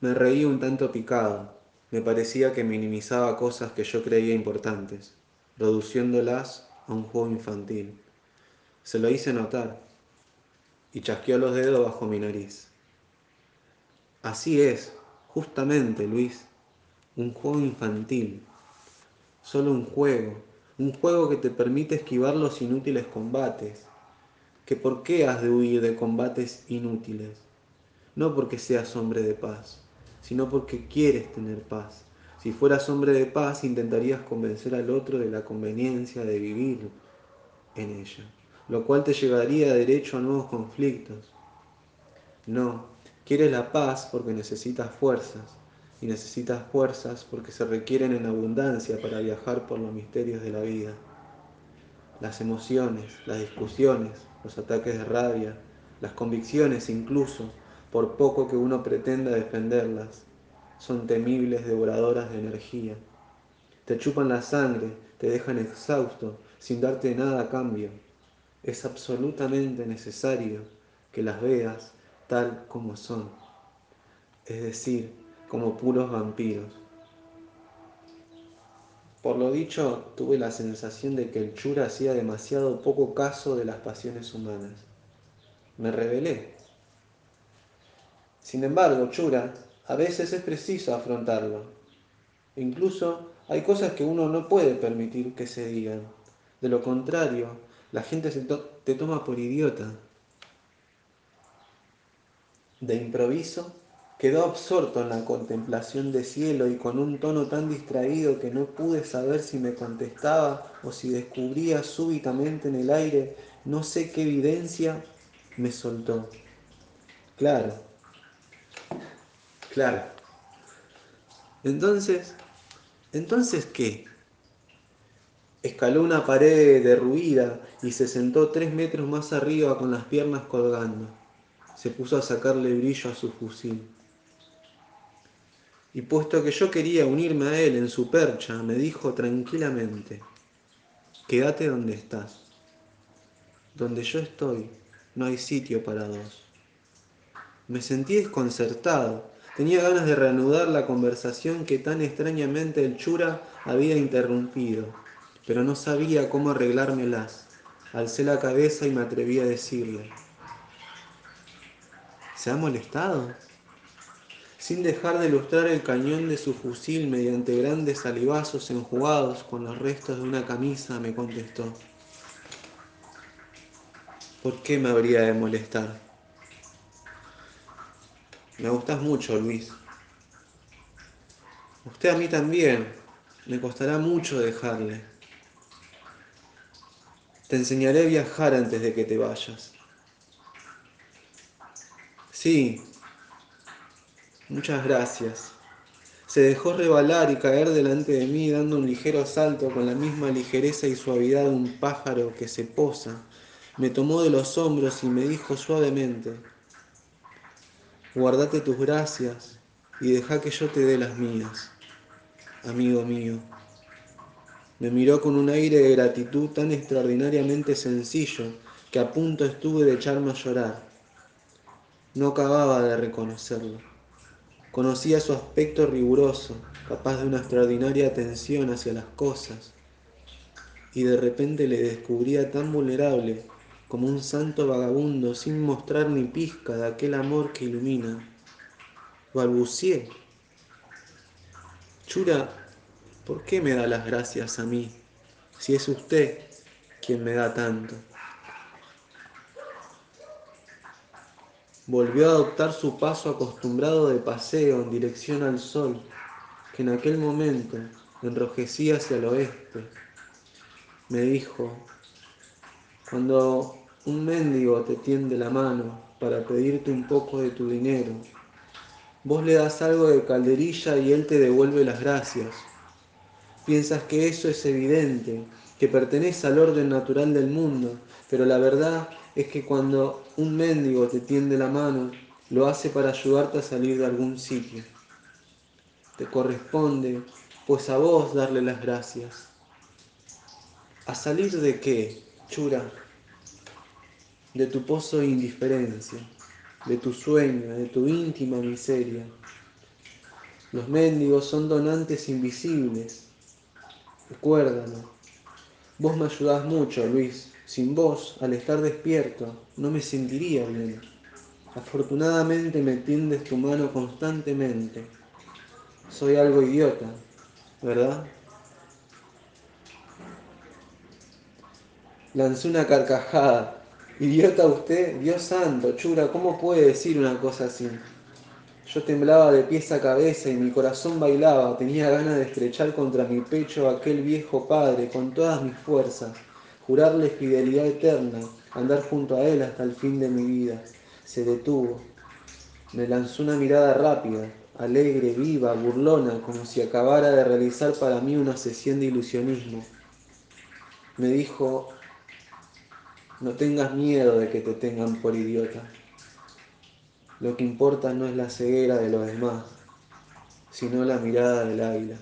Me reí un tanto picado. Me parecía que minimizaba cosas que yo creía importantes, reduciéndolas a un juego infantil. Se lo hice notar y chasqueó los dedos bajo mi nariz. Así es, justamente, Luis, un juego infantil. Solo un juego, un juego que te permite esquivar los inútiles combates. ¿Que por qué has de huir de combates inútiles? No porque seas hombre de paz, sino porque quieres tener paz. Si fueras hombre de paz, intentarías convencer al otro de la conveniencia de vivir en ella, lo cual te llevaría derecho a nuevos conflictos. No, quieres la paz porque necesitas fuerzas, y necesitas fuerzas porque se requieren en abundancia para viajar por los misterios de la vida. Las emociones, las discusiones, los ataques de rabia, las convicciones incluso, por poco que uno pretenda defenderlas, son temibles devoradoras de energía. Te chupan la sangre, te dejan exhausto, sin darte nada a cambio. Es absolutamente necesario que las veas tal como son, es decir, como puros vampiros. Por lo dicho, tuve la sensación de que el chura hacía demasiado poco caso de las pasiones humanas. Me rebelé. Sin embargo, chura, a veces es preciso afrontarlo. Incluso hay cosas que uno no puede permitir que se digan. De lo contrario, la gente se te toma por idiota. De improviso, quedó absorto en la contemplación de cielo y con un tono tan distraído que no pude saber si me contestaba o si descubría súbitamente en el aire no sé qué evidencia, me soltó. Claro, claro. Entonces, ¿entonces qué? Escaló una pared derruida y se sentó tres metros más arriba con las piernas colgando. Se puso a sacarle brillo a su fusil. Y puesto que yo quería unirme a él en su percha, me dijo tranquilamente, quédate donde estás. Donde yo estoy, no hay sitio para dos. Me sentí desconcertado. Tenía ganas de reanudar la conversación que tan extrañamente el chura había interrumpido, pero no sabía cómo arreglármelas. Alcé la cabeza y me atreví a decirle, ¿se ha molestado? sin dejar de ilustrar el cañón de su fusil mediante grandes salivazos enjugados con los restos de una camisa, me contestó. ¿Por qué me habría de molestar? Me gustas mucho, Luis. Usted a mí también. Me costará mucho dejarle. Te enseñaré a viajar antes de que te vayas. Sí, Muchas gracias. Se dejó rebalar y caer delante de mí dando un ligero salto con la misma ligereza y suavidad de un pájaro que se posa. Me tomó de los hombros y me dijo suavemente, guardate tus gracias y deja que yo te dé las mías, amigo mío. Me miró con un aire de gratitud tan extraordinariamente sencillo que a punto estuve de echarme a llorar. No acababa de reconocerlo. Conocía su aspecto riguroso, capaz de una extraordinaria atención hacia las cosas, y de repente le descubría tan vulnerable como un santo vagabundo sin mostrar ni pizca de aquel amor que ilumina. Balbucié. Chura, ¿por qué me da las gracias a mí, si es usted quien me da tanto? volvió a adoptar su paso acostumbrado de paseo en dirección al sol, que en aquel momento enrojecía hacia el oeste. Me dijo, cuando un mendigo te tiende la mano para pedirte un poco de tu dinero, vos le das algo de calderilla y él te devuelve las gracias. Piensas que eso es evidente, que pertenece al orden natural del mundo, pero la verdad es que cuando un mendigo te tiende la mano, lo hace para ayudarte a salir de algún sitio. Te corresponde, pues a vos darle las gracias. ¿A salir de qué, chura? De tu pozo de indiferencia, de tu sueño, de tu íntima miseria. Los mendigos son donantes invisibles. Recuérdalo. Vos me ayudás mucho, Luis. Sin vos, al estar despierto, no me sentiría bien. Afortunadamente me tiendes tu mano constantemente. Soy algo idiota, ¿verdad? Lancé una carcajada. Idiota usted, Dios santo, chura, ¿cómo puede decir una cosa así? Yo temblaba de pies a cabeza y mi corazón bailaba, tenía ganas de estrechar contra mi pecho a aquel viejo padre con todas mis fuerzas, jurarle fidelidad eterna, andar junto a él hasta el fin de mi vida. Se detuvo, me lanzó una mirada rápida, alegre, viva, burlona, como si acabara de realizar para mí una sesión de ilusionismo. Me dijo, no tengas miedo de que te tengan por idiota. Lo que importa no es la ceguera de los demás, sino la mirada del águila.